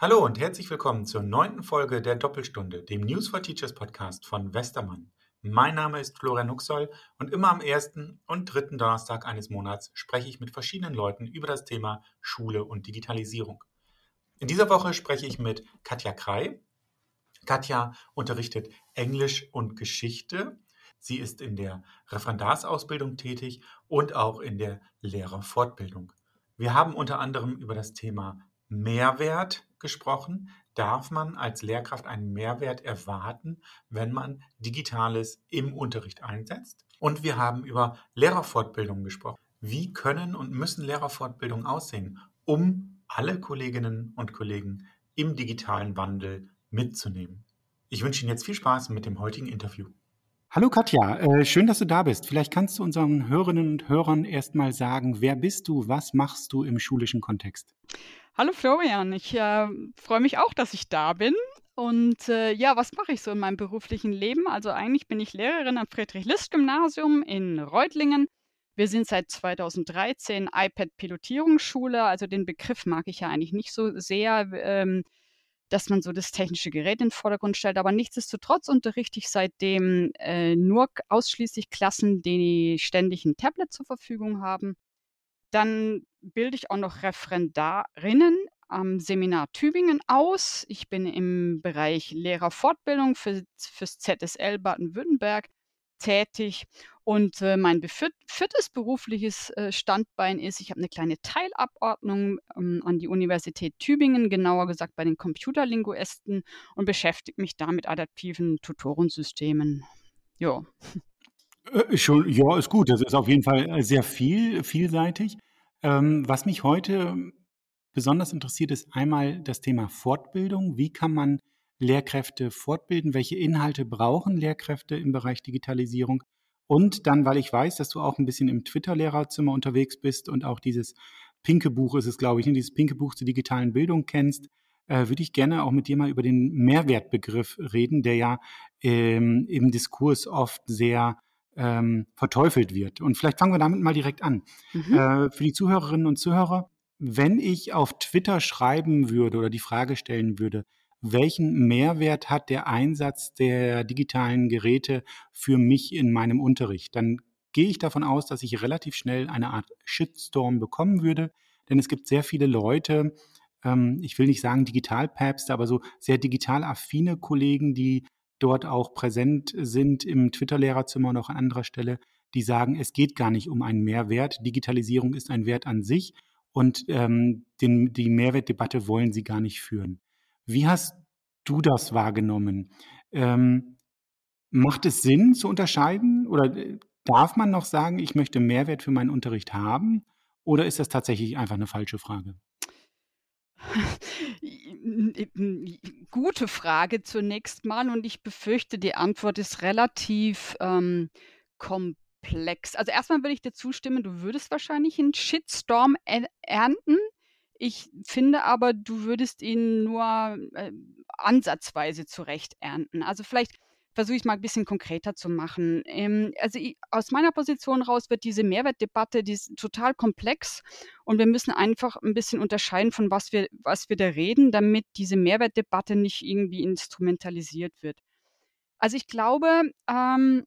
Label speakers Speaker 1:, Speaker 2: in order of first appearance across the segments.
Speaker 1: Hallo und herzlich willkommen zur neunten Folge der Doppelstunde, dem News for Teachers Podcast von Westermann. Mein Name ist Florian Huxoll und immer am ersten und dritten Donnerstag eines Monats spreche ich mit verschiedenen Leuten über das Thema Schule und Digitalisierung. In dieser Woche spreche ich mit Katja Krei. Katja unterrichtet Englisch und Geschichte. Sie ist in der Referendarsausbildung tätig und auch in der Lehrerfortbildung. Wir haben unter anderem über das Thema Mehrwert gesprochen. Darf man als Lehrkraft einen Mehrwert erwarten, wenn man Digitales im Unterricht einsetzt? Und wir haben über Lehrerfortbildung gesprochen. Wie können und müssen Lehrerfortbildungen aussehen, um alle Kolleginnen und Kollegen im digitalen Wandel mitzunehmen? Ich wünsche Ihnen jetzt viel Spaß mit dem heutigen Interview.
Speaker 2: Hallo Katja, äh, schön, dass du da bist. Vielleicht kannst du unseren Hörerinnen und Hörern erstmal sagen, wer bist du, was machst du im schulischen Kontext?
Speaker 3: Hallo Florian, ich äh, freue mich auch, dass ich da bin. Und äh, ja, was mache ich so in meinem beruflichen Leben? Also eigentlich bin ich Lehrerin am Friedrich-List-Gymnasium in Reutlingen. Wir sind seit 2013 iPad-Pilotierungsschule. Also den Begriff mag ich ja eigentlich nicht so sehr, ähm, dass man so das technische Gerät in den Vordergrund stellt. Aber nichtsdestotrotz unterrichte ich seitdem äh, nur ausschließlich Klassen, die ständig ein Tablet zur Verfügung haben. Dann bilde ich auch noch Referendarinnen am Seminar Tübingen aus. Ich bin im Bereich Lehrerfortbildung für, fürs ZSL Baden-Württemberg tätig. Und äh, mein viertes berufliches äh, Standbein ist, ich habe eine kleine Teilabordnung ähm, an die Universität Tübingen, genauer gesagt bei den Computerlinguisten und beschäftige mich da mit adaptiven Tutorensystemen. Ja.
Speaker 2: Äh, ja, ist gut. Das ist auf jeden Fall äh, sehr viel, vielseitig. Ähm, was mich heute besonders interessiert, ist einmal das Thema Fortbildung. Wie kann man Lehrkräfte fortbilden? Welche Inhalte brauchen Lehrkräfte im Bereich Digitalisierung? Und dann, weil ich weiß, dass du auch ein bisschen im Twitter-Lehrerzimmer unterwegs bist und auch dieses pinke Buch ist es, glaube ich, ne, dieses pinke Buch zur digitalen Bildung kennst, äh, würde ich gerne auch mit dir mal über den Mehrwertbegriff reden, der ja ähm, im Diskurs oft sehr ähm, verteufelt wird. Und vielleicht fangen wir damit mal direkt an. Mhm. Äh, für die Zuhörerinnen und Zuhörer, wenn ich auf Twitter schreiben würde oder die Frage stellen würde, welchen Mehrwert hat der Einsatz der digitalen Geräte für mich in meinem Unterricht, dann gehe ich davon aus, dass ich relativ schnell eine Art Shitstorm bekommen würde, denn es gibt sehr viele Leute, ähm, ich will nicht sagen Digitalpäpste, aber so sehr digital affine Kollegen, die dort auch präsent sind im Twitter-Lehrerzimmer und auch an anderer Stelle, die sagen, es geht gar nicht um einen Mehrwert. Digitalisierung ist ein Wert an sich und ähm, den, die Mehrwertdebatte wollen sie gar nicht führen. Wie hast du das wahrgenommen? Ähm, macht es Sinn zu unterscheiden oder äh, darf man noch sagen, ich möchte Mehrwert für meinen Unterricht haben? Oder ist das tatsächlich einfach eine falsche Frage?
Speaker 3: Gute Frage zunächst mal und ich befürchte, die Antwort ist relativ ähm, komplex. Also erstmal würde ich dir zustimmen, du würdest wahrscheinlich einen Shitstorm ernten. Ich finde aber, du würdest ihn nur äh, ansatzweise zurecht ernten. Also vielleicht versuche ich mal ein bisschen konkreter zu machen. Ähm, also ich, aus meiner Position raus wird diese Mehrwertdebatte, die ist total komplex und wir müssen einfach ein bisschen unterscheiden, von was wir, was wir da reden, damit diese Mehrwertdebatte nicht irgendwie instrumentalisiert wird. Also ich glaube, ähm,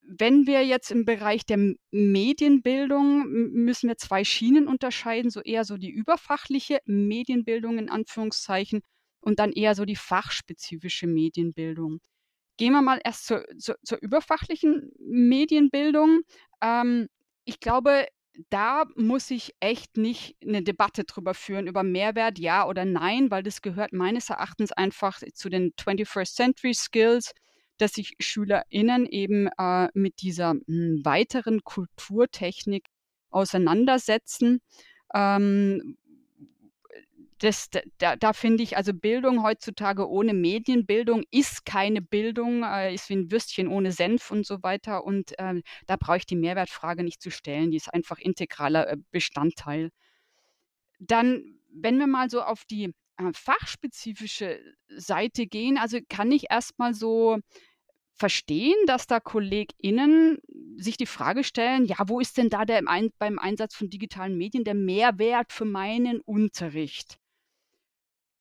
Speaker 3: wenn wir jetzt im Bereich der Medienbildung müssen wir zwei Schienen unterscheiden, so eher so die überfachliche Medienbildung in Anführungszeichen und dann eher so die fachspezifische Medienbildung. Gehen wir mal erst zur, zur, zur überfachlichen Medienbildung. Ähm, ich glaube, da muss ich echt nicht eine Debatte drüber führen, über Mehrwert, ja oder nein, weil das gehört meines Erachtens einfach zu den 21st Century Skills, dass sich SchülerInnen eben äh, mit dieser mh, hm, weiteren Kulturtechnik auseinandersetzen. Ähm, das, da, da finde ich, also Bildung heutzutage ohne Medienbildung ist keine Bildung, äh, ist wie ein Würstchen ohne Senf und so weiter. Und äh, da brauche ich die Mehrwertfrage nicht zu stellen, die ist einfach integraler äh, Bestandteil. Dann, wenn wir mal so auf die äh, fachspezifische Seite gehen, also kann ich erstmal so verstehen, dass da KollegInnen sich die Frage stellen, ja, wo ist denn da der, beim Einsatz von digitalen Medien der Mehrwert für meinen Unterricht?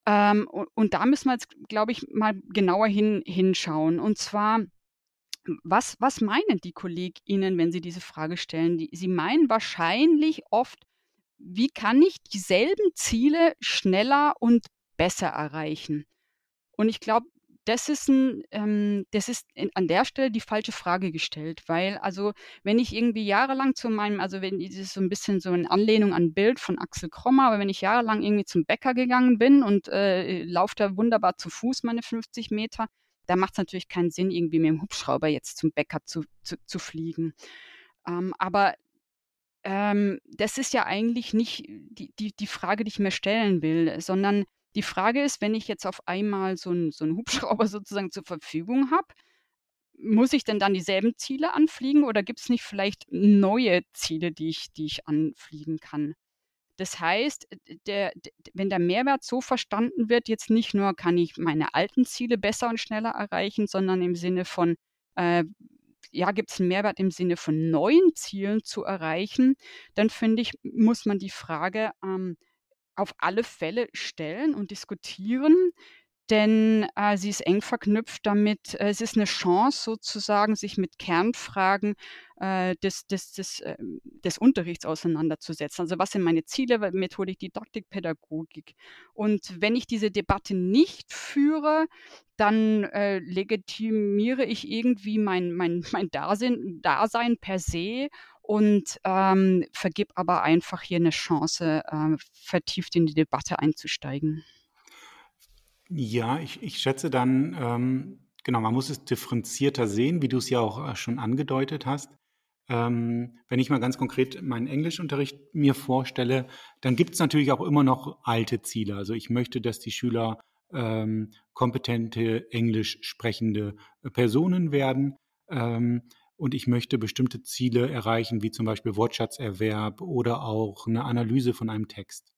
Speaker 3: Ähm, und, da müssen wir jetzt, glaube ich, mal genauer hin, hinschauen. Und zwar, was, was meinen die KollegInnen, wenn sie diese Frage stellen? Die, sie meinen wahrscheinlich oft, wie kann ich dieselben Ziele schneller und besser erreichen? Und ich glaube, das ist, ein, ähm, das ist in, an der Stelle die falsche Frage gestellt, weil also wenn ich irgendwie jahrelang zu meinem, also wenn das ist so ein bisschen so eine Anlehnung an ein Bild von Axel Krommer, aber wenn ich jahrelang irgendwie zum Bäcker gegangen bin und äh, laufe da wunderbar zu Fuß meine 50 Meter, da macht es natürlich keinen Sinn, irgendwie mit dem Hubschrauber jetzt zum Bäcker zu, zu, zu fliegen. Ähm, aber ähm, das ist ja eigentlich nicht die, die, die Frage, die ich mir stellen will, sondern die Frage ist, wenn ich jetzt auf einmal so einen so Hubschrauber sozusagen zur Verfügung habe, muss ich denn dann dieselben Ziele anfliegen oder gibt es nicht vielleicht neue Ziele, die ich, die ich anfliegen kann? Das heißt, der, der, wenn der Mehrwert so verstanden wird, jetzt nicht nur kann ich meine alten Ziele besser und schneller erreichen, sondern im Sinne von, äh, ja, gibt es einen Mehrwert im Sinne von neuen Zielen zu erreichen, dann finde ich, muss man die Frage ähm, auf alle Fälle stellen und diskutieren, denn äh, sie ist eng verknüpft damit. Äh, es ist eine Chance sozusagen, sich mit Kernfragen äh, des, des, des, ähm, des Unterrichts auseinanderzusetzen. Also was sind meine Ziele, Methodik, Didaktik, Pädagogik? Und wenn ich diese Debatte nicht führe, dann äh, legitimiere ich irgendwie mein, mein, mein Dasein, Dasein per se und ähm, vergib aber einfach hier eine Chance, äh, vertieft in die Debatte einzusteigen.
Speaker 2: Ja, ich, ich schätze dann, ähm, genau, man muss es differenzierter sehen, wie du es ja auch äh, schon angedeutet hast. Ähm, wenn ich mal ganz konkret meinen Englischunterricht mir vorstelle, dann gibt es natürlich auch immer noch alte Ziele. Also ich möchte, dass die Schüler ähm, kompetente englisch sprechende äh, Personen werden. Ähm, und ich möchte bestimmte Ziele erreichen, wie zum Beispiel Wortschatzerwerb oder auch eine Analyse von einem Text.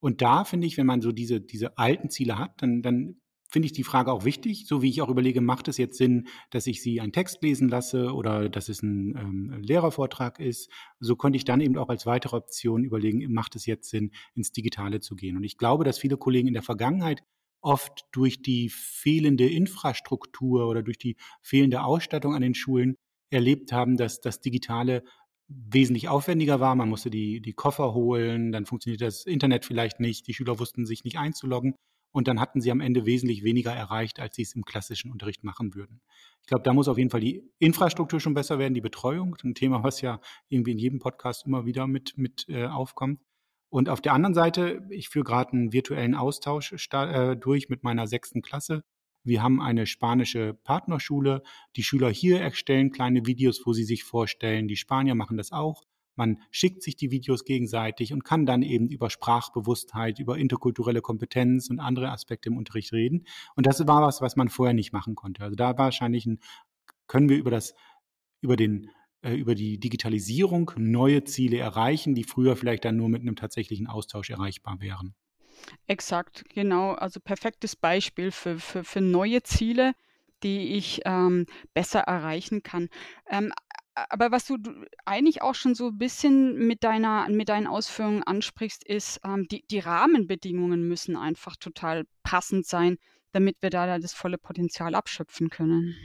Speaker 2: Und da finde ich, wenn man so diese, diese alten Ziele hat, dann, dann finde ich die Frage auch wichtig, so wie ich auch überlege, macht es jetzt Sinn, dass ich sie einen Text lesen lasse oder dass es ein ähm, Lehrervortrag ist. So konnte ich dann eben auch als weitere Option überlegen, macht es jetzt Sinn, ins Digitale zu gehen. Und ich glaube, dass viele Kollegen in der Vergangenheit oft durch die fehlende Infrastruktur oder durch die fehlende Ausstattung an den Schulen erlebt haben, dass das Digitale wesentlich aufwendiger war. Man musste die, die Koffer holen, dann funktionierte das Internet vielleicht nicht, die Schüler wussten sich nicht einzuloggen und dann hatten sie am Ende wesentlich weniger erreicht, als sie es im klassischen Unterricht machen würden. Ich glaube, da muss auf jeden Fall die Infrastruktur schon besser werden, die Betreuung, ein Thema, was ja irgendwie in jedem Podcast immer wieder mit, mit äh, aufkommt. Und auf der anderen Seite, ich führe gerade einen virtuellen Austausch äh, durch mit meiner sechsten Klasse wir haben eine spanische Partnerschule. Die Schüler hier erstellen kleine Videos, wo sie sich vorstellen. Die Spanier machen das auch. Man schickt sich die Videos gegenseitig und kann dann eben über Sprachbewusstheit, über interkulturelle Kompetenz und andere Aspekte im Unterricht reden. Und das war was, was man vorher nicht machen konnte. Also da wahrscheinlich ein, können wir über das, über den äh, über die Digitalisierung neue Ziele erreichen, die früher vielleicht dann nur mit einem tatsächlichen Austausch erreichbar wären.
Speaker 3: Exakt, genau. Also perfektes Beispiel für, für, für neue Ziele, die ich ähm, besser erreichen kann. Ähm, aber was du, eigentlich auch schon so ein bisschen mit deiner, mit deinen Ausführungen ansprichst, ist, ähm, die, die Rahmenbedingungen müssen einfach total passend sein, damit wir da das volle Potenzial abschöpfen können.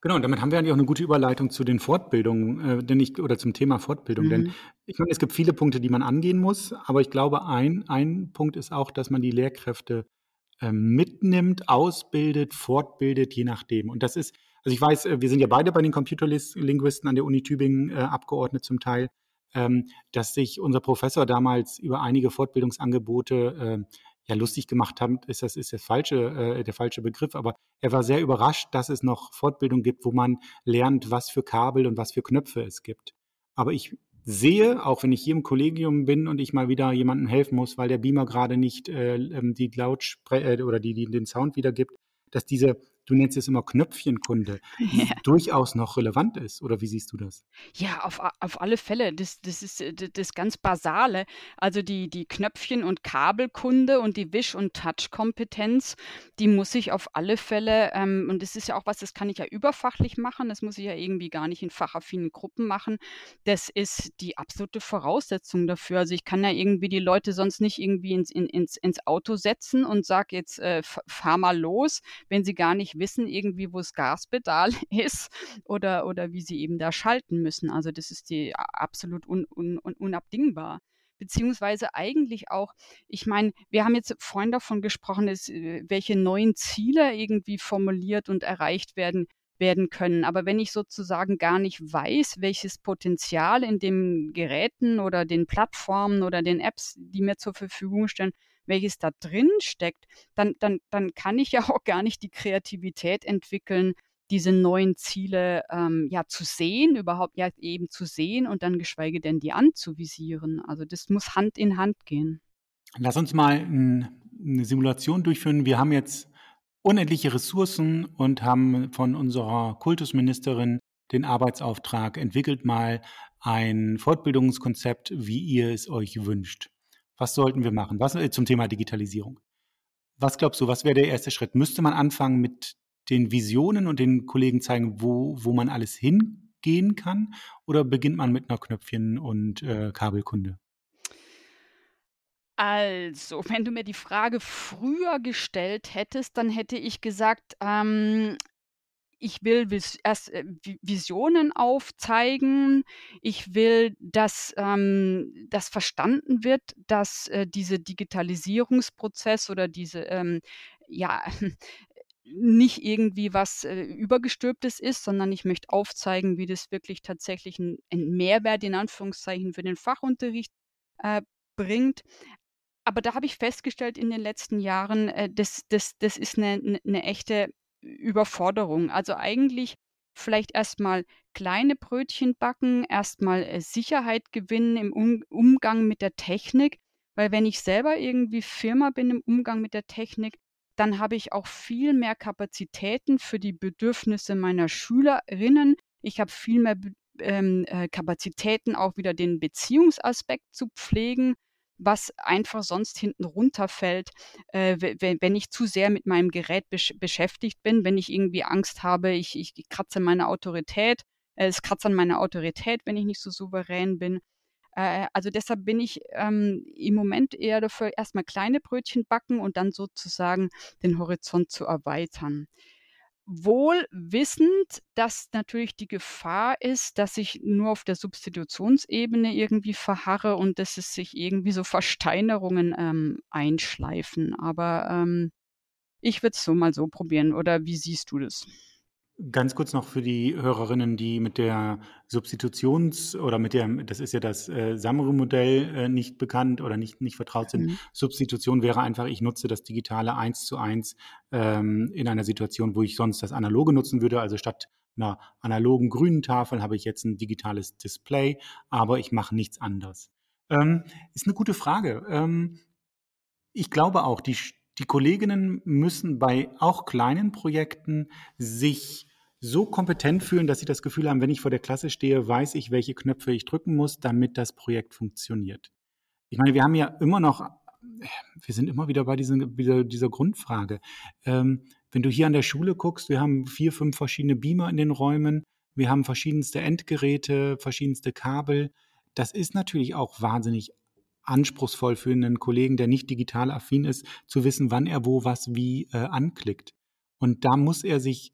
Speaker 2: Genau, und damit haben wir eigentlich auch eine gute Überleitung zu den Fortbildungen, äh, denn ich, oder zum Thema Fortbildung. Mhm. Denn ich meine, es gibt viele Punkte, die man angehen muss, aber ich glaube, ein, ein Punkt ist auch, dass man die Lehrkräfte äh, mitnimmt, ausbildet, fortbildet, je nachdem. Und das ist, also ich weiß, äh, wir sind ja beide bei den Computerlinguisten an der Uni Tübingen äh, abgeordnet zum Teil, ähm, dass sich unser Professor damals über einige Fortbildungsangebote äh, ja lustig gemacht haben, ist das ist der falsche, äh, der falsche Begriff, aber er war sehr überrascht, dass es noch Fortbildung gibt, wo man lernt, was für Kabel und was für Knöpfe es gibt. Aber ich sehe, auch wenn ich hier im Kollegium bin und ich mal wieder jemandem helfen muss, weil der Beamer gerade nicht äh, ähm, die Lautspre äh, oder die, die den Sound wiedergibt, dass diese du nennst es immer Knöpfchenkunde, ja. durchaus noch relevant ist. Oder wie siehst du das?
Speaker 3: Ja, auf, auf alle Fälle. Das, das ist äh, das ganz Basale. Also die, die Knöpfchen- und Kabelkunde und die Wisch- und Touch-Kompetenz, die muss ich auf alle Fälle, ähm, und das ist ja auch was, das kann ich ja überfachlich machen, das muss ich ja irgendwie gar nicht in fachaffinen Gruppen machen. Das ist die absolute Voraussetzung dafür. Also ich kann ja irgendwie die Leute sonst nicht irgendwie ins, in, ins, ins Auto setzen und sage jetzt, äh, fahr mal los, wenn sie gar nicht wissen, irgendwie, wo das Gaspedal ist oder, oder wie sie eben da schalten müssen. Also das ist die absolut un, un, un, unabdingbar beziehungsweise eigentlich auch, ich meine, wir haben jetzt vorhin davon gesprochen, dass, äh, welche neuen Ziele irgendwie formuliert und erreicht werden werden können. Aber wenn ich sozusagen gar nicht weiß, welches Potenzial in den Geräten oder den Plattformen oder den Apps, die mir zur Verfügung stellen, welches da drin steckt, dann, dann, dann kann ich ja auch gar nicht die Kreativität entwickeln, diese neuen Ziele ähm, ja zu sehen, überhaupt ja eben zu sehen und dann geschweige denn die anzuvisieren. Also das muss Hand in Hand gehen.
Speaker 2: Lass uns mal ein, eine Simulation durchführen. Wir haben jetzt unendliche Ressourcen und haben von unserer Kultusministerin den Arbeitsauftrag, entwickelt mal ein Fortbildungskonzept, wie ihr es euch wünscht. Was sollten wir machen? Was äh, zum Thema Digitalisierung? Was glaubst du, was wäre der erste Schritt? Müsste man anfangen mit den Visionen und den Kollegen zeigen, wo, wo man alles hingehen kann? Oder beginnt man mit einer Knöpfchen- und äh, Kabelkunde?
Speaker 3: Also, wenn du mir die Frage früher gestellt hättest, dann hätte ich gesagt, ähm, ich will vis erst äh, Visionen aufzeigen. Ich will, dass ähm, das verstanden wird, dass äh, diese Digitalisierungsprozess oder diese ähm, ja nicht irgendwie was äh, übergestülptes ist, sondern ich möchte aufzeigen, wie das wirklich tatsächlich ein, ein Mehrwert in Anführungszeichen für den Fachunterricht äh, bringt. Aber da habe ich festgestellt in den letzten Jahren, äh, das, das, das ist eine, eine, eine echte Überforderung. Also eigentlich vielleicht erstmal kleine Brötchen backen, erstmal äh, Sicherheit gewinnen im um Umgang mit der Technik, weil wenn ich selber irgendwie Firma bin im Umgang mit der Technik, dann habe ich auch viel mehr Kapazitäten für die Bedürfnisse meiner Schülerinnen. Ich habe viel mehr ähm, äh, Kapazitäten, auch wieder den Beziehungsaspekt zu pflegen was einfach sonst hinten runterfällt, äh, wenn, wenn ich zu sehr mit meinem Gerät besch beschäftigt bin, wenn ich irgendwie Angst habe, ich, ich, kratze meine Autorität, äh, es kratzt an meiner Autorität, wenn ich nicht so souverän bin. Äh, also deshalb bin ich ähm, im Moment eher dafür, erstmal kleine Brötchen backen und dann sozusagen den Horizont zu erweitern wohl wissend, dass natürlich die Gefahr ist, dass ich nur auf der Substitutionsebene irgendwie verharre und dass es sich irgendwie so Versteinerungen ähm, einschleifen. Aber ähm, ich würde es so mal so probieren. Oder wie siehst du das?
Speaker 2: Ganz kurz noch für die Hörerinnen, die mit der Substitutions- oder mit der, das ist ja das äh, Samre-Modell äh, nicht bekannt oder nicht, nicht vertraut sind. Mhm. Substitution wäre einfach, ich nutze das Digitale eins zu eins ähm, in einer Situation, wo ich sonst das Analoge nutzen würde. Also statt einer analogen grünen Tafel habe ich jetzt ein digitales Display, aber ich mache nichts anderes. Ähm, ist eine gute Frage. Ähm, ich glaube auch, die, die Kolleginnen müssen bei auch kleinen Projekten sich so kompetent fühlen, dass sie das Gefühl haben, wenn ich vor der Klasse stehe, weiß ich, welche Knöpfe ich drücken muss, damit das Projekt funktioniert. Ich meine, wir haben ja immer noch, wir sind immer wieder bei diesen, wieder dieser Grundfrage. Ähm, wenn du hier an der Schule guckst, wir haben vier, fünf verschiedene Beamer in den Räumen, wir haben verschiedenste Endgeräte, verschiedenste Kabel. Das ist natürlich auch wahnsinnig anspruchsvoll für einen Kollegen, der nicht digital affin ist, zu wissen, wann er wo was wie äh, anklickt. Und da muss er sich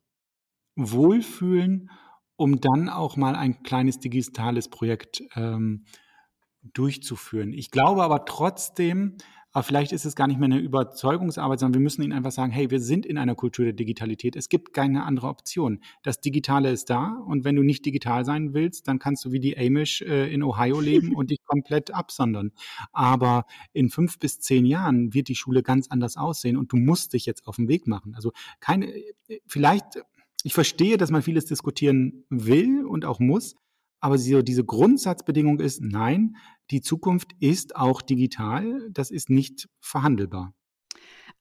Speaker 2: wohlfühlen, um dann auch mal ein kleines digitales Projekt ähm, durchzuführen. Ich glaube aber trotzdem, aber vielleicht ist es gar nicht mehr eine Überzeugungsarbeit, sondern wir müssen ihnen einfach sagen, hey, wir sind in einer Kultur der Digitalität. Es gibt keine andere Option. Das Digitale ist da und wenn du nicht digital sein willst, dann kannst du wie die Amish äh, in Ohio leben und dich komplett absondern. Aber in fünf bis zehn Jahren wird die Schule ganz anders aussehen und du musst dich jetzt auf den Weg machen. Also keine, vielleicht ich verstehe, dass man vieles diskutieren will und auch muss, aber diese Grundsatzbedingung ist, nein, die Zukunft ist auch digital, das ist nicht verhandelbar.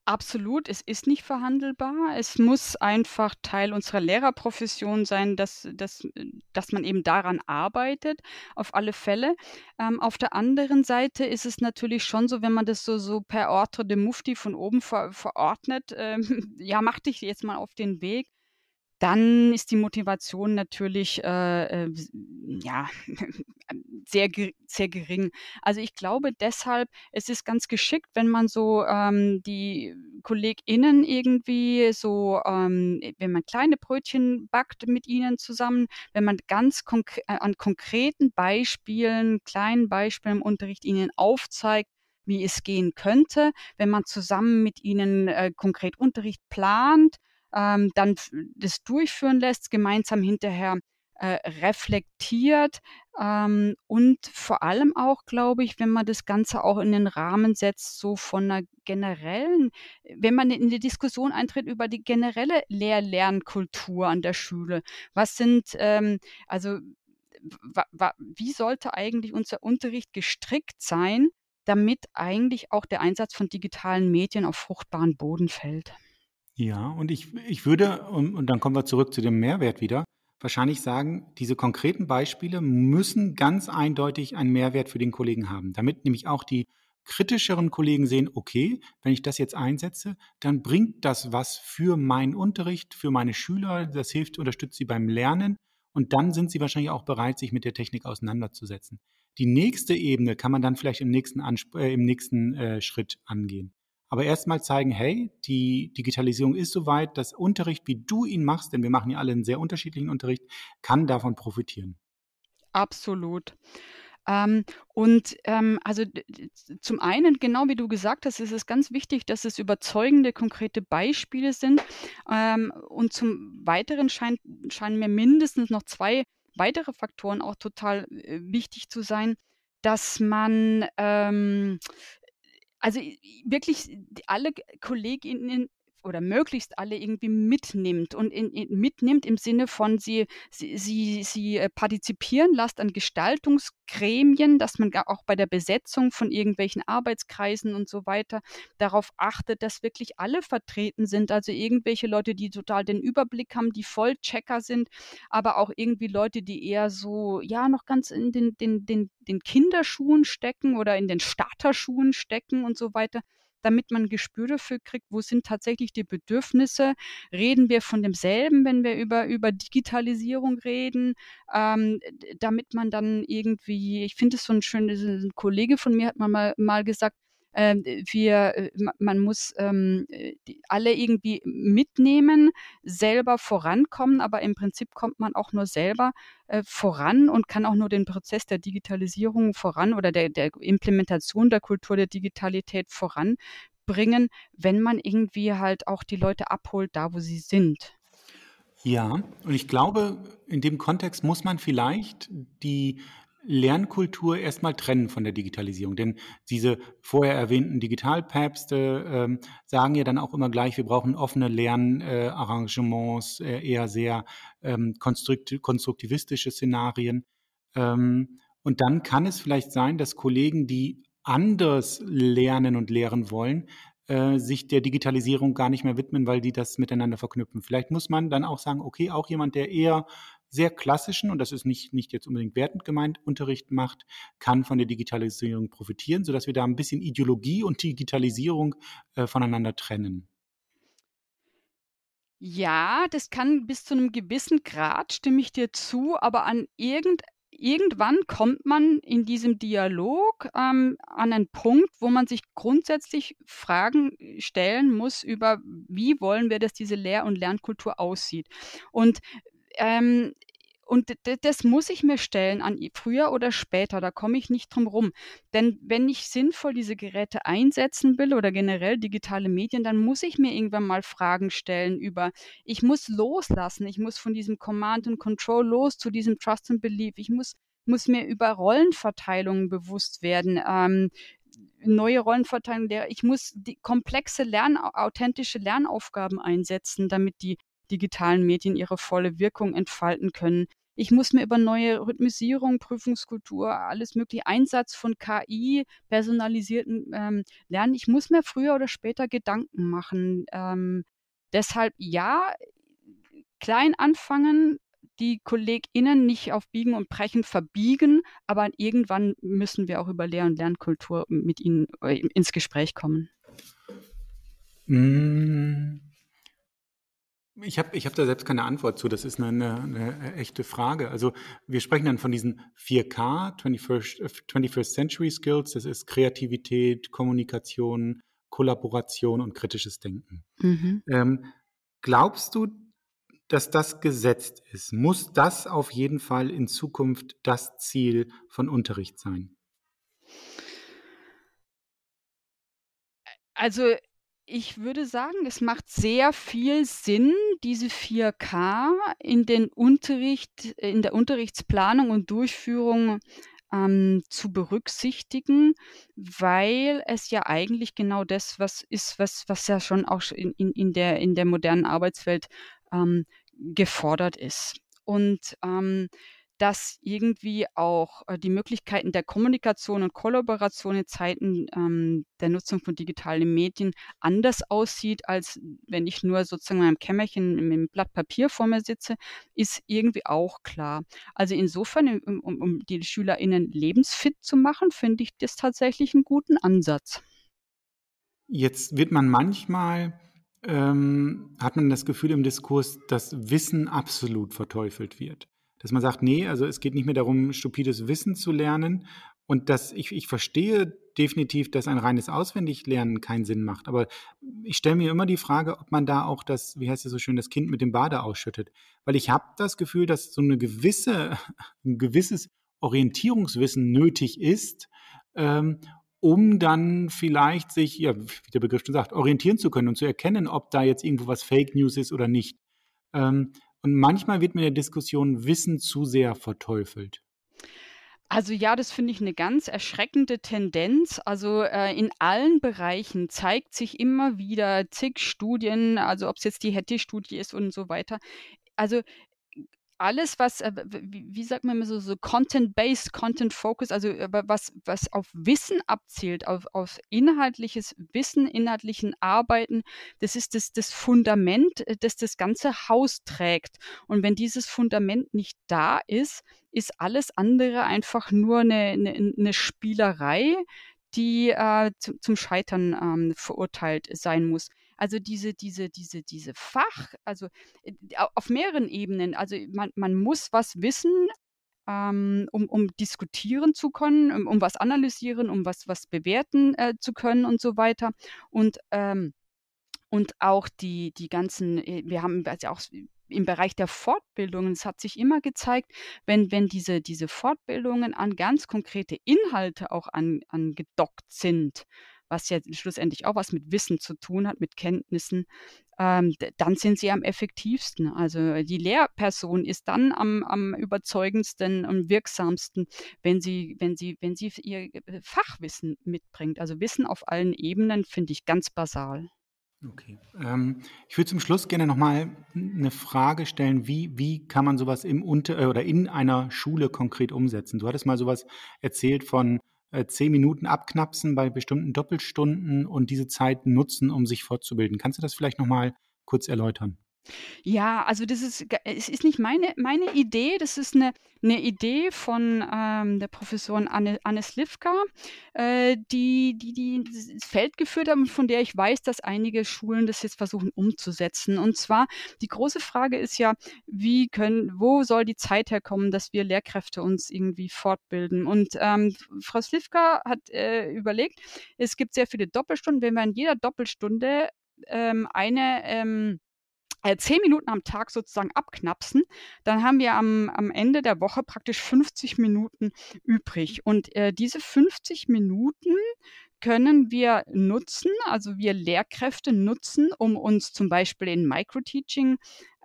Speaker 3: Absolut, es ist nicht verhandelbar. Es muss einfach Teil unserer Lehrerprofession sein, dass dass dass man eben daran arbeitet, auf alle Fälle. Ähm, auf der anderen Seite ist es natürlich schon so, wenn man das so so per Ordre de Mufti von oben ver verordnet, ähm, ja, mach dich jetzt mal auf den Weg, dann ist die Motivation natürlich, äh, äh, ja, sehr sehr gering. Also, ich glaube deshalb, es ist ganz geschickt, wenn man so, ähm, die KollegInnen irgendwie so, ähm wenn man kleine Brötchen backt mit ihnen zusammen, wenn man ganz konkre äh, an konkreten Beispielen, kleinen Beispielen im Unterricht ihnen aufzeigt, wie es gehen könnte, wenn man zusammen mit ihnen, äh, konkret Unterricht plant ähm, dann das durchführen lässt, gemeinsam hinterher äh, reflektiert ähm, und vor allem auch, glaube ich, wenn man das Ganze auch in den Rahmen setzt, so von einer generellen, wenn man in die Diskussion eintritt über die generelle Lehr-Lernkultur an der Schule. Was sind, ähm, also wie sollte eigentlich unser Unterricht gestrickt sein, damit eigentlich auch der Einsatz von digitalen Medien auf fruchtbaren Boden fällt?
Speaker 2: Ja, und ich, ich würde, und, und dann kommen wir zurück zu dem Mehrwert wieder, wahrscheinlich sagen, diese konkreten Beispiele müssen ganz eindeutig einen Mehrwert für den Kollegen haben, damit nämlich auch die kritischeren Kollegen sehen, okay, wenn ich das jetzt einsetze, dann bringt das was für meinen Unterricht, für meine Schüler, das hilft, unterstützt sie beim Lernen und dann sind sie wahrscheinlich auch bereit, sich mit der Technik auseinanderzusetzen. Die nächste Ebene kann man dann vielleicht im nächsten, Ansp äh, im nächsten äh, Schritt angehen aber erstmal zeigen, hey, die Digitalisierung ist soweit, dass Unterricht, wie du ihn machst, denn wir machen ja alle einen sehr unterschiedlichen Unterricht, kann davon profitieren.
Speaker 3: Absolut. Ähm, und ähm, also zum einen, genau wie du gesagt hast, ist es ganz wichtig, dass es überzeugende, konkrete Beispiele sind. Ähm, und zum Weiteren scheint, scheinen mir mindestens noch zwei weitere Faktoren auch total äh, wichtig zu sein, dass man ähm, also wirklich alle Kolleginnen oder möglichst alle irgendwie mitnimmt und in, in, mitnimmt im Sinne von sie, sie, sie, sie äh, partizipieren lasst an Gestaltungsgremien, dass man auch bei der Besetzung von irgendwelchen Arbeitskreisen und so weiter darauf achtet, dass wirklich alle vertreten sind. Also irgendwelche Leute, die total den Überblick haben, die Vollchecker sind, aber auch irgendwie Leute, die eher so, ja, noch ganz in den, den, den, den Kinderschuhen stecken oder in den Starterschuhen stecken und so weiter damit man ein Gespür dafür kriegt, wo sind tatsächlich die Bedürfnisse. Reden wir von demselben, wenn wir über, über Digitalisierung reden, ähm, damit man dann irgendwie, ich finde es so ein schönes, ein Kollege von mir hat mal, mal gesagt, wir, äh, man muss ähm, alle irgendwie mitnehmen, selber vorankommen, aber im Prinzip kommt man auch nur selber äh, voran und kann auch nur den Prozess der Digitalisierung voran oder der, der Implementation der Kultur der Digitalität voranbringen, wenn man irgendwie halt auch die Leute abholt, da wo sie sind.
Speaker 2: Ja, und ich glaube, in dem Kontext muss man vielleicht die Lernkultur erstmal trennen von der Digitalisierung. Denn diese vorher erwähnten Digitalpäpste ähm, sagen ja dann auch immer gleich, wir brauchen offene Lernarrangements, äh, eher sehr ähm, konstruktivistische Szenarien. Ähm, und dann kann es vielleicht sein, dass Kollegen, die anders lernen und lehren wollen, äh, sich der Digitalisierung gar nicht mehr widmen, weil die das miteinander verknüpfen. Vielleicht muss man dann auch sagen, okay, auch jemand, der eher sehr klassischen, und das ist nicht, nicht jetzt unbedingt wertend gemeint, Unterricht macht, kann von der Digitalisierung profitieren, sodass wir da ein bisschen Ideologie und Digitalisierung äh, voneinander trennen.
Speaker 3: Ja, das kann bis zu einem gewissen Grad, stimme ich dir zu, aber an irgend, irgendwann kommt man in diesem Dialog ähm, an einen Punkt, wo man sich grundsätzlich Fragen stellen muss über, wie wollen wir, dass diese Lehr- und Lernkultur aussieht. Und ähm, und das muss ich mir stellen an früher oder später, da komme ich nicht drum rum. Denn wenn ich sinnvoll diese Geräte einsetzen will oder generell digitale Medien, dann muss ich mir irgendwann mal Fragen stellen über, ich muss loslassen, ich muss von diesem Command and Control los zu diesem Trust and Belief, ich muss, muss mir über Rollenverteilungen bewusst werden. Ähm, neue Rollenverteilung, ich muss die komplexe Lern, authentische Lernaufgaben einsetzen, damit die digitalen Medien ihre volle Wirkung entfalten können. ich muss mir über neue Rhythmisierung, Prüfungskultur, alles mögliche, Einsatz von KI, personalisierten ähm, Lernen. Ich muss mir früher oder später Gedanken machen. Ähm, deshalb ja, klein anfangen, die KollegInnen nicht auf Biegen und Brechen verbiegen, aber irgendwann müssen wir auch über Lehr- und Lernkultur mit ihnen äh, ins Gespräch kommen.
Speaker 2: Mmh. Ich habe ich hab da selbst keine Antwort zu. Das ist eine, eine, echte Frage. Also wir sprechen dann von diesen 4K, 21st, 21st Century Skills. Das ist Kreativität, Kommunikation, Kollaboration und kritisches Denken. Mhm. Ähm, glaubst du, dass das gesetzt ist? Muss das auf jeden Fall in Zukunft das Ziel von Unterricht sein?
Speaker 3: Also ich würde sagen, es macht sehr viel Sinn, diese 4K in den Unterricht in der Unterrichtsplanung und Durchführung, ähm, zu berücksichtigen, weil es ja eigentlich genau das was ist, was was ja schon auch in in der in der modernen Arbeitswelt, ähm, gefordert ist. Und, ähm, dass irgendwie auch äh, die Möglichkeiten der Kommunikation und Kollaboration in Zeiten ähm, der Nutzung von digitalen Medien anders aussieht, als wenn ich nur sozusagen in meinem Kämmerchen mit einem Blatt Papier vor mir sitze, ist irgendwie auch klar. Also insofern, um, um, um die SchülerInnen lebensfit zu machen, finde ich das tatsächlich einen guten Ansatz.
Speaker 2: Jetzt wird man manchmal ähm, hat man das Gefühl im Diskurs, dass Wissen absolut verteufelt wird dass man sagt, nee, also es geht nicht mehr darum, stupides Wissen zu lernen. Und dass ich, ich verstehe definitiv, dass ein reines Auswendiglernen keinen Sinn macht. Aber ich stelle mir immer die Frage, ob man da auch das, wie heißt es so schön, das Kind mit dem Bade ausschüttet. Weil ich habe das Gefühl, dass so eine gewisse, ein gewisses Orientierungswissen nötig ist, ähm, um dann vielleicht sich, ja, wie der Begriff schon sagt, orientieren zu können und zu erkennen, ob da jetzt irgendwo was Fake News ist oder nicht. Ähm, und manchmal wird mit der Diskussion Wissen zu sehr verteufelt.
Speaker 3: Also ja, das finde ich eine ganz erschreckende Tendenz. Also äh, in allen Bereichen zeigt sich immer wieder zig Studien, also ob es jetzt die Hattie-Studie ist und so weiter. Also alles, was, äh, wie, sagt man immer so, so Content-based, Content-focus, also äh, was, was auf Wissen abzielt, auf, auf inhaltliches Wissen, inhaltlichen Arbeiten, das ist das, das Fundament, äh, das das ganze Haus trägt. Und wenn dieses Fundament nicht da ist, ist alles andere einfach nur eine, eine, eine Spielerei, die äh, zu, zum Scheitern ähm, verurteilt sein muss. Also diese, diese, diese, diese Fach, also äh, auf mehreren Ebenen. Also man, man muss was wissen, ähm, um, um diskutieren zu können, um, um was analysieren, um was, was bewerten äh, zu können und so weiter. Und ähm, und auch die, die ganzen, äh, wir haben also auch im Bereich der Fortbildungen, es hat sich immer gezeigt, wenn, wenn diese, diese Fortbildungen an ganz konkrete Inhalte auch an, angedockt sind, was ja schlussendlich auch was mit Wissen zu tun hat, mit Kenntnissen, ähm, dann sind sie am effektivsten. Also die Lehrperson ist dann am, am überzeugendsten und wirksamsten, wenn sie, wenn sie, wenn sie ihr äh, Fachwissen mitbringt. Also Wissen auf allen Ebenen finde ich ganz basal.
Speaker 2: Okay. Ähm, ich würde zum Schluss gerne nochmal eine Frage stellen, wie, wie kann man sowas im Unter äh, oder in einer Schule konkret umsetzen? Du hattest mal sowas erzählt von zehn Minuten abknapsen bei bestimmten Doppelstunden und diese Zeit nutzen, um sich fortzubilden. Kannst du das vielleicht nochmal kurz erläutern?
Speaker 3: Ja, also das ist, es ist nicht meine, meine Idee, das ist eine, eine Idee von ähm, der Professorin Anne, Anne Slivka, äh, die, die, die das Feld geführt haben, von der ich weiß, dass einige Schulen das jetzt versuchen umzusetzen. Und zwar, die große Frage ist ja, wie können, wo soll die Zeit herkommen, dass wir Lehrkräfte uns irgendwie fortbilden? Und ähm, Frau Slivka hat äh, überlegt, es gibt sehr viele Doppelstunden, wenn wir in jeder Doppelstunde ähm, eine ähm, äh, zehn Minuten am Tag sozusagen abknapsen, dann haben wir am, am Ende der Woche praktisch 50 Minuten übrig. Und äh, diese 50 Minuten können wir nutzen, also wir Lehrkräfte nutzen, um uns zum Beispiel in Microteaching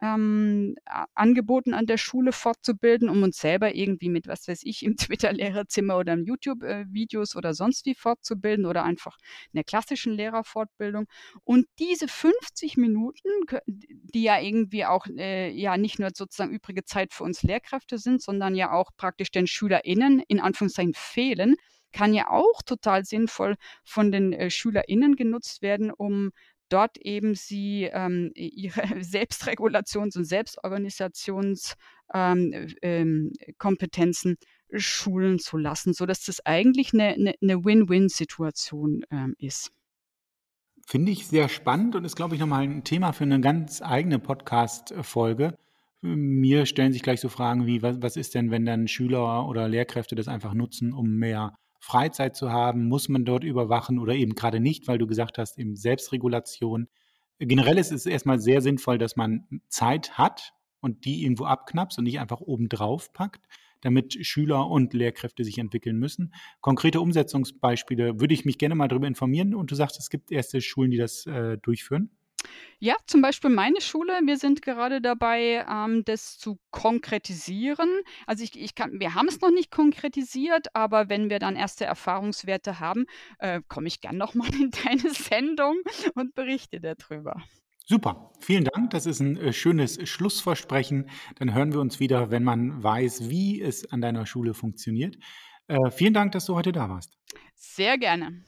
Speaker 3: ähm, Angeboten an der Schule fortzubilden, um uns selber irgendwie mit, was weiß ich, im Twitter-Lehrerzimmer oder im YouTube-Videos oder sonst wie fortzubilden oder einfach in der klassischen Lehrerfortbildung. Und diese 50 Minuten, die ja irgendwie auch äh, ja nicht nur sozusagen übrige Zeit für uns Lehrkräfte sind, sondern ja auch praktisch den SchülerInnen in Anführungszeichen fehlen, kann ja auch total sinnvoll von den äh, SchülerInnen genutzt werden, um dort eben sie ähm, ihre Selbstregulations- und Selbstorganisationskompetenzen ähm, ähm, schulen zu lassen, sodass das eigentlich eine, eine, eine Win-Win-Situation ähm, ist.
Speaker 2: Finde ich sehr spannend und ist, glaube ich, nochmal ein Thema für eine ganz eigene Podcast-Folge. Mir stellen sich gleich so Fragen wie, was, was ist denn, wenn dann Schüler oder Lehrkräfte das einfach nutzen, um mehr Freizeit zu haben? Muss man dort überwachen oder eben gerade nicht, weil du gesagt hast, eben Selbstregulation. Generell ist es erstmal sehr sinnvoll, dass man Zeit hat und die irgendwo abknapst und nicht einfach obendrauf packt, damit Schüler und Lehrkräfte sich entwickeln müssen. Konkrete Umsetzungsbeispiele würde ich mich gerne mal darüber informieren und du sagst, es gibt erste Schulen, die das äh, durchführen.
Speaker 3: Ja, zum Beispiel meine Schule. Wir sind gerade dabei, ähm, das zu konkretisieren. Also ich, ich kann, wir haben es noch nicht konkretisiert, aber wenn wir dann erste Erfahrungswerte haben, äh, komme ich gern nochmal in deine Sendung und berichte darüber.
Speaker 2: Super, vielen Dank. Das ist ein äh, schönes Schlussversprechen. Dann hören wir uns wieder, wenn man weiß, wie es an deiner Schule funktioniert. Äh, vielen Dank, dass du heute da warst.
Speaker 3: Sehr gerne.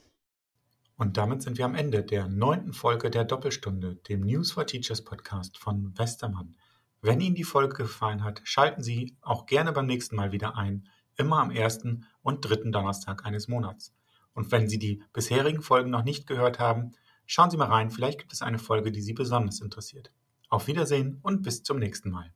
Speaker 1: Und damit sind wir am Ende der neunten Folge der Doppelstunde, dem News for Teachers Podcast von Westermann. Wenn Ihnen die Folge gefallen hat, schalten Sie auch gerne beim nächsten Mal wieder ein, immer am ersten und dritten Donnerstag eines Monats. Und wenn Sie die bisherigen Folgen noch nicht gehört haben, schauen Sie mal rein, vielleicht gibt es eine Folge, die Sie besonders interessiert. Auf Wiedersehen und bis zum nächsten Mal.